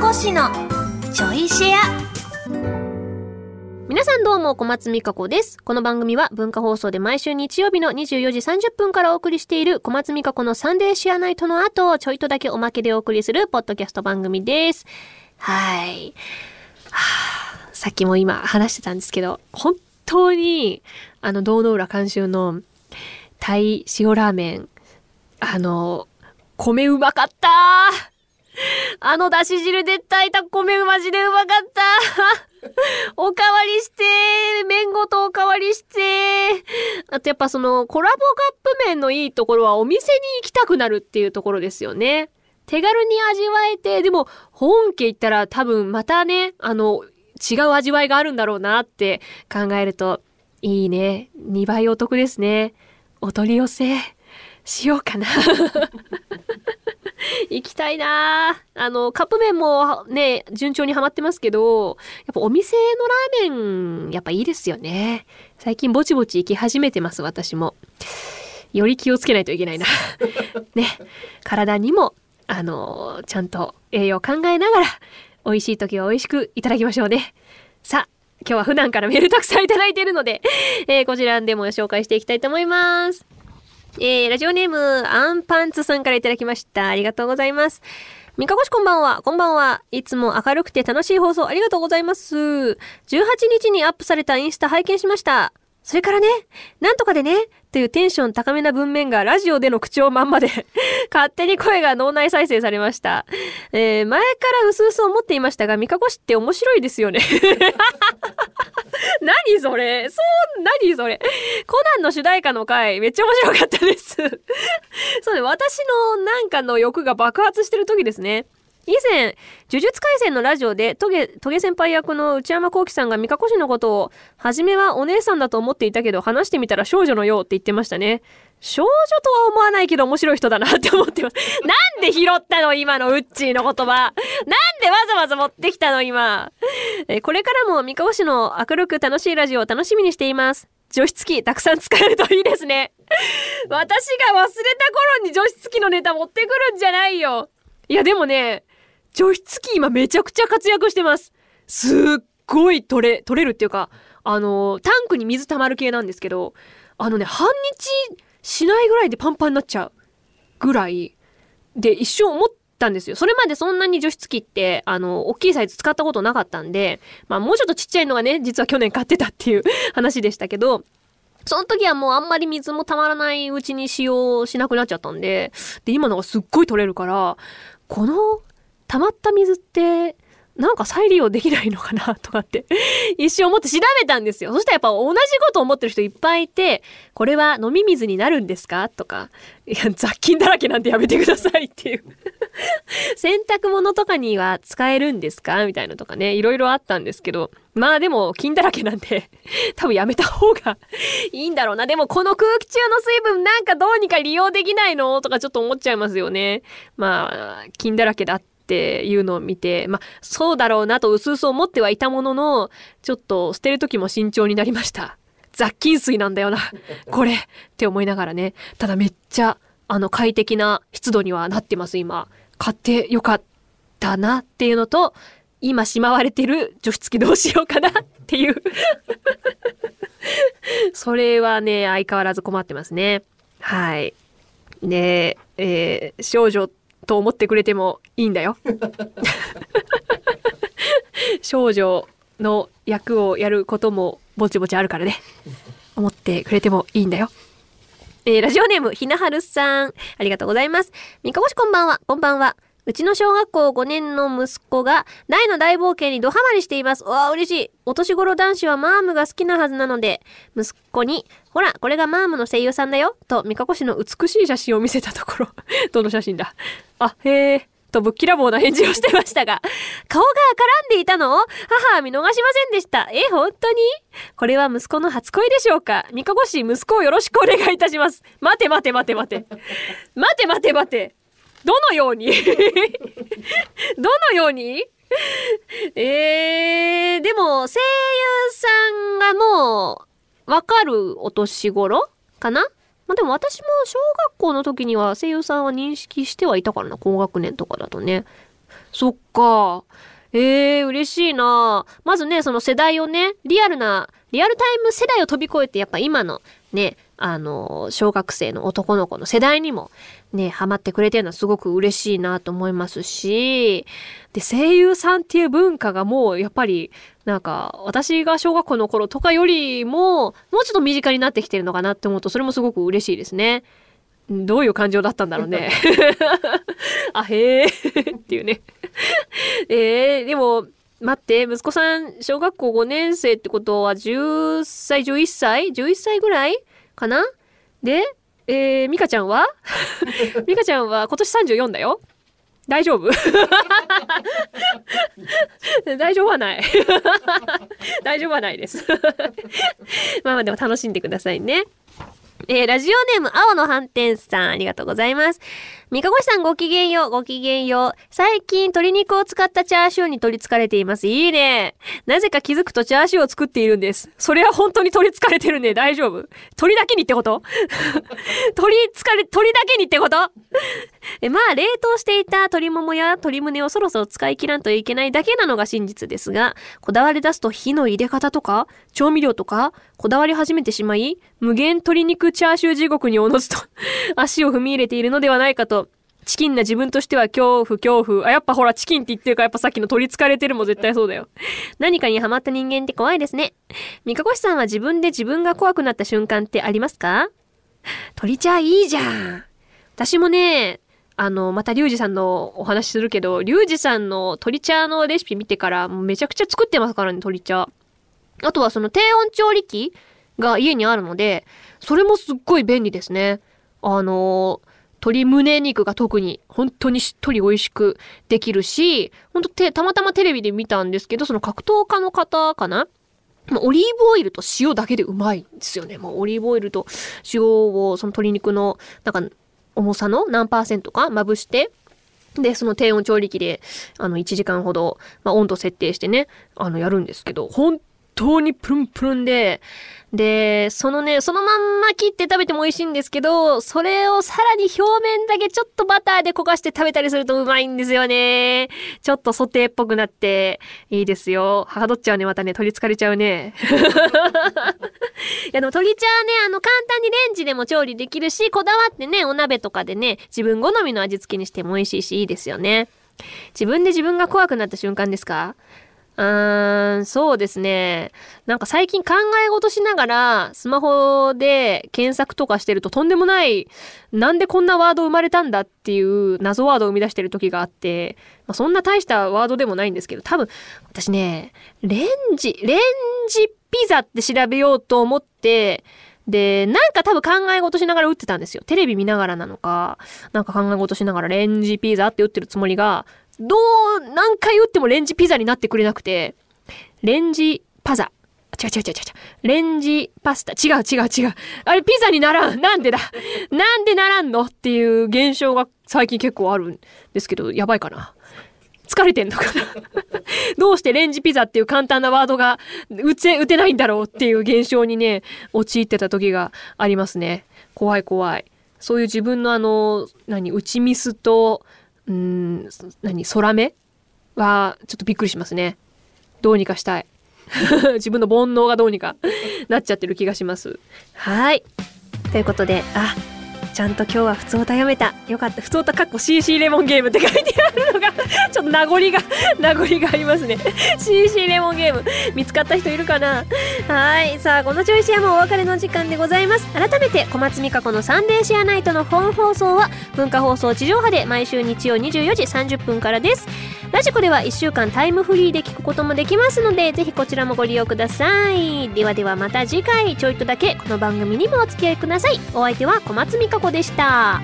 こ氏のちょいシェア皆さんどうも小松美香子です。この番組は文化放送で毎週日曜日の24時30分からお送りしている小松美香子のサンデーシェアナイトの後、ちょいとだけおまけでお送りするポッドキャスト番組です。はい。はあ、さっきも今話してたんですけど、本当に、あの、堂の浦監修のタイ塩ラーメン、あの、米うまかった あのだし汁で炊いた米うまじでうまかった おかわりして麺ごとおかわりしてあとやっぱそのコラボカップ麺のいいところはお店に行きたくなるっていうところですよね。手軽に味わえて、でも本家行ったら多分またね、あの、違う味わいがあるんだろうなって考えると、いいね。2倍お得ですね。お取り寄せしようかな。行きたいなあの、カップ麺もね、順調にはまってますけど、やっぱお店のラーメン、やっぱいいですよね。最近ぼちぼち行き始めてます、私も。より気をつけないといけないな。ね。体にも、あの、ちゃんと栄養を考えながら、美味しい時は美味しくいただきましょうね。さあ、今日は普段からメールたくさんいただいているので、えー、こちらでも紹介していきたいと思います。えー、ラジオネーム、アンパンツさんからいただきました。ありがとうございます。三かこしこんばんは。こんばんは。いつも明るくて楽しい放送ありがとうございます。18日にアップされたインスタ拝見しました。それからね、なんとかでね、というテンション高めな文面がラジオでの口調まんまで 勝手に声が脳内再生されました。えー、前から薄々思っていましたが、三かこしって面白いですよね 何それ？そう、何それ？コナンの主題歌の回、めっちゃ面白かったです。そうね、私のなんかの欲が爆発してる時ですね。以前、呪術廻戦のラジオで、トゲ、トゲ先輩役の内山幸輝さんが三河市のことを、初めはお姉さんだと思っていたけど、話してみたら少女のようって言ってましたね。少女とは思わないけど面白い人だなって思ってます。なんで拾ったの今のウッチーの言葉。なんでわざわざ持ってきたの今。えこれからも三河市の明るく楽しいラジオを楽しみにしています。除湿機たくさん使えるといいですね。私が忘れた頃に除湿機のネタ持ってくるんじゃないよ。いやでもね、除湿機今めちゃくちゃ活躍してます。すっごい取れ、取れるっていうか、あの、タンクに水溜まる系なんですけど、あのね、半日しないぐらいでパンパンになっちゃうぐらいで一瞬思ったんですよ。それまでそんなに除湿機って、あの、大きいサイズ使ったことなかったんで、まあもうちょっとちっちゃいのがね、実は去年買ってたっていう 話でしたけど、その時はもうあんまり水もたまらないうちに使用しなくなっちゃったんで、で、今のがすっごい取れるから、この溜まった水ってなんか再利用できないのかなとかって 一瞬思って調べたんですよ。そしたらやっぱ同じこと思ってる人いっぱいいて、これは飲み水になるんですかとか、いや、雑菌だらけなんてやめてくださいっていう 洗濯物とかには使えるんですかみたいなとかね、いろいろあったんですけど、まあでも菌だらけなんで 多分やめた方がいいんだろうな。でもこの空気中の水分なんかどうにか利用できないのとかちょっと思っちゃいますよね。まあ、菌だらけだってっていうのを見て、まあ、そうだろうなと薄々思ってはいたものの、ちょっと捨てる時も慎重になりました。雑菌水なんだよな、これって思いながらね。ただめっちゃ、あの、快適な湿度にはなってます、今。買ってよかったなっていうのと、今しまわれてる除湿機どうしようかなっていうそれはね、相変わらず困ってますね。はい。で、えー、少女と思ってくれてもいいんだよ。少女の役をやることもぼちぼちあるからね。思ってくれてもいいんだよ。えー、ラジオネーム、ひなはるさん。ありがとうございます。みかごしこんばんは。こんばんは。うちの小学校5年の息子が大の大冒険にドハマりしています。わあ、嬉しい。お年頃男子はマームが好きなはずなので、息子に、ほら、これがマームの声優さんだよ。と、三河市の美しい写真を見せたところ、どの写真だ？あ、へえ。とぶっきらぼうな返事をしてましたが、顔が絡んでいたの？母は見逃しませんでした。え、本当に？これは息子の初恋でしょうか？三河市息子をよろしくお願いいたします。待て待て待て待て。待て待て待て。どのように？どのように？えー、でも声優さんがもうわかるお年頃かな？まあ、でも私も小学校の時には声優さんは認識してはいたからな、高学年とかだとね。そっか。ええー、嬉しいなまずね、その世代をね、リアルな、リアルタイム世代を飛び越えて、やっぱ今のね、あの、小学生の男の子の世代にもね、ハマってくれてるのはすごく嬉しいなと思いますし、で、声優さんっていう文化がもうやっぱり、なんか、私が小学校の頃とかよりも、もうちょっと身近になってきてるのかなって思うと、それもすごく嬉しいですね。どういう感情だったんだろうね。あ、へえっていうね。えー、でも、待って、息子さん、小学校5年生ってことは10歳、11歳 ?11 歳ぐらい？かな？で、えー、ミカちゃんは？ミカちゃんは今年34だよ。大丈夫？大丈夫はない。大丈夫はないです。まあまあでも楽しんでくださいね。えー、ラジオネーム、青の斑点さん、ありがとうございます。三かごしさんごきげんよう、ごきげんよう。最近鶏肉を使ったチャーシューに取り憑かれています。いいね。なぜか気づくとチャーシューを作っているんです。それは本当に取り憑かれてるね。大丈夫？鳥だけにってこと？取り憑かれ、鳥だけにってこと？え、まあ、冷凍していた鶏ももや鶏胸をそろそろ使い切らんといけないだけなのが真実ですが、こだわり出すと火の入れ方とか、調味料とか、こだわり始めてしまい、無限鶏肉チャーシュー地獄におのずと 足を踏み入れているのではないかとチキンな自分としては恐怖、恐怖。あ、やっぱほら、チキンって言ってるから、やっぱさっきの取り憑かれてるも絶対そうだよ。何かにハマった人間って怖いですね。三かこしさんは自分で自分が怖くなった瞬間ってありますか？鳥茶いいじゃん。私もね、あの、またリュウジさんのお話するけど、リュウジさんの鳥茶のレシピ見てから、めちゃくちゃ作ってますからね、鳥茶。あとはその低温調理器が家にあるので、それもすっごい便利ですね。あの鶏胸肉が特に本当にしっとり美味しくできるし、本当て、たまたまテレビで見たんですけど、その格闘家の方かな？オリーブオイルと塩だけでうまいんですよね。もうオリーブオイルと塩をその鶏肉のなんか重さの何パーセントかまぶして、で、その低温調理器で、あの、1時間ほど、まあ、温度設定してね、あの、やるんですけど、本当にプルンプルンで、で、そのね、そのまんま切って食べても美味しいんですけど、それをさらに表面だけちょっとバターで焦がして食べたりするとうまいんですよね。ちょっとソテーっぽくなっていいですよ。はかどっちゃうね、またね、取り憑かれちゃうね。いやでも鶏茶はね、あの簡単にレンジでも調理できるし、こだわってね、お鍋とかでね、自分好みの味付けにしても美味しいし、いいですよね。自分で自分が怖くなった瞬間ですか？うーん、そうですね。なんか最近考え事しながらスマホで検索とかしてるととんでもない、なんでこんなワード生まれたんだっていう謎ワードを生み出してる時があって、まあ、そんな大したワードでもないんですけど、多分私ね、レンジ、レンジピザって調べようと思って、で、なんか多分考え事しながら打ってたんですよ。テレビ見ながらなのか、なんか考え事しながらレンジピザって打ってるつもりが、どう、何回打ってもレンジピザになってくれなくて、レンジパザ。違う違う違う違う。レンジパスタ。違う違う違う。あれピザにならん。なんでだ。なんでならんのっていう現象が最近結構あるんですけど、やばいかな。疲れてんのかなどうしてレンジピザっていう簡単なワードが打て、打てないんだろうっていう現象にね、陥ってた時がありますね。怖い怖い。そういう自分のあの、何、打ちミスと、うん、何、空目は、ちょっとびっくりしますね。どうにかしたい。自分の煩悩がどうにかなっちゃってる気がします。はい。ということで、あ、ちゃんと今日は普通歌読めた。よかった。普通歌かっこ CC レモンゲームって書いてあるのが ちょっと名残が 名残がありますね。CC レモンゲーム。見つかった人いるかな？はい。さあ、このチョイシアもお別れの時間でございます。改めて、小松美香子のサンデーシェアナイトの本放送は、文化放送地上波で毎週日曜24時30分からです。ラジコでは1週間タイムフリーで聞くこともできますので、ぜひこちらもご利用ください。ではではまた次回、ちょいとだけこの番組にもお付き合いください。お相手は小松美香子でした。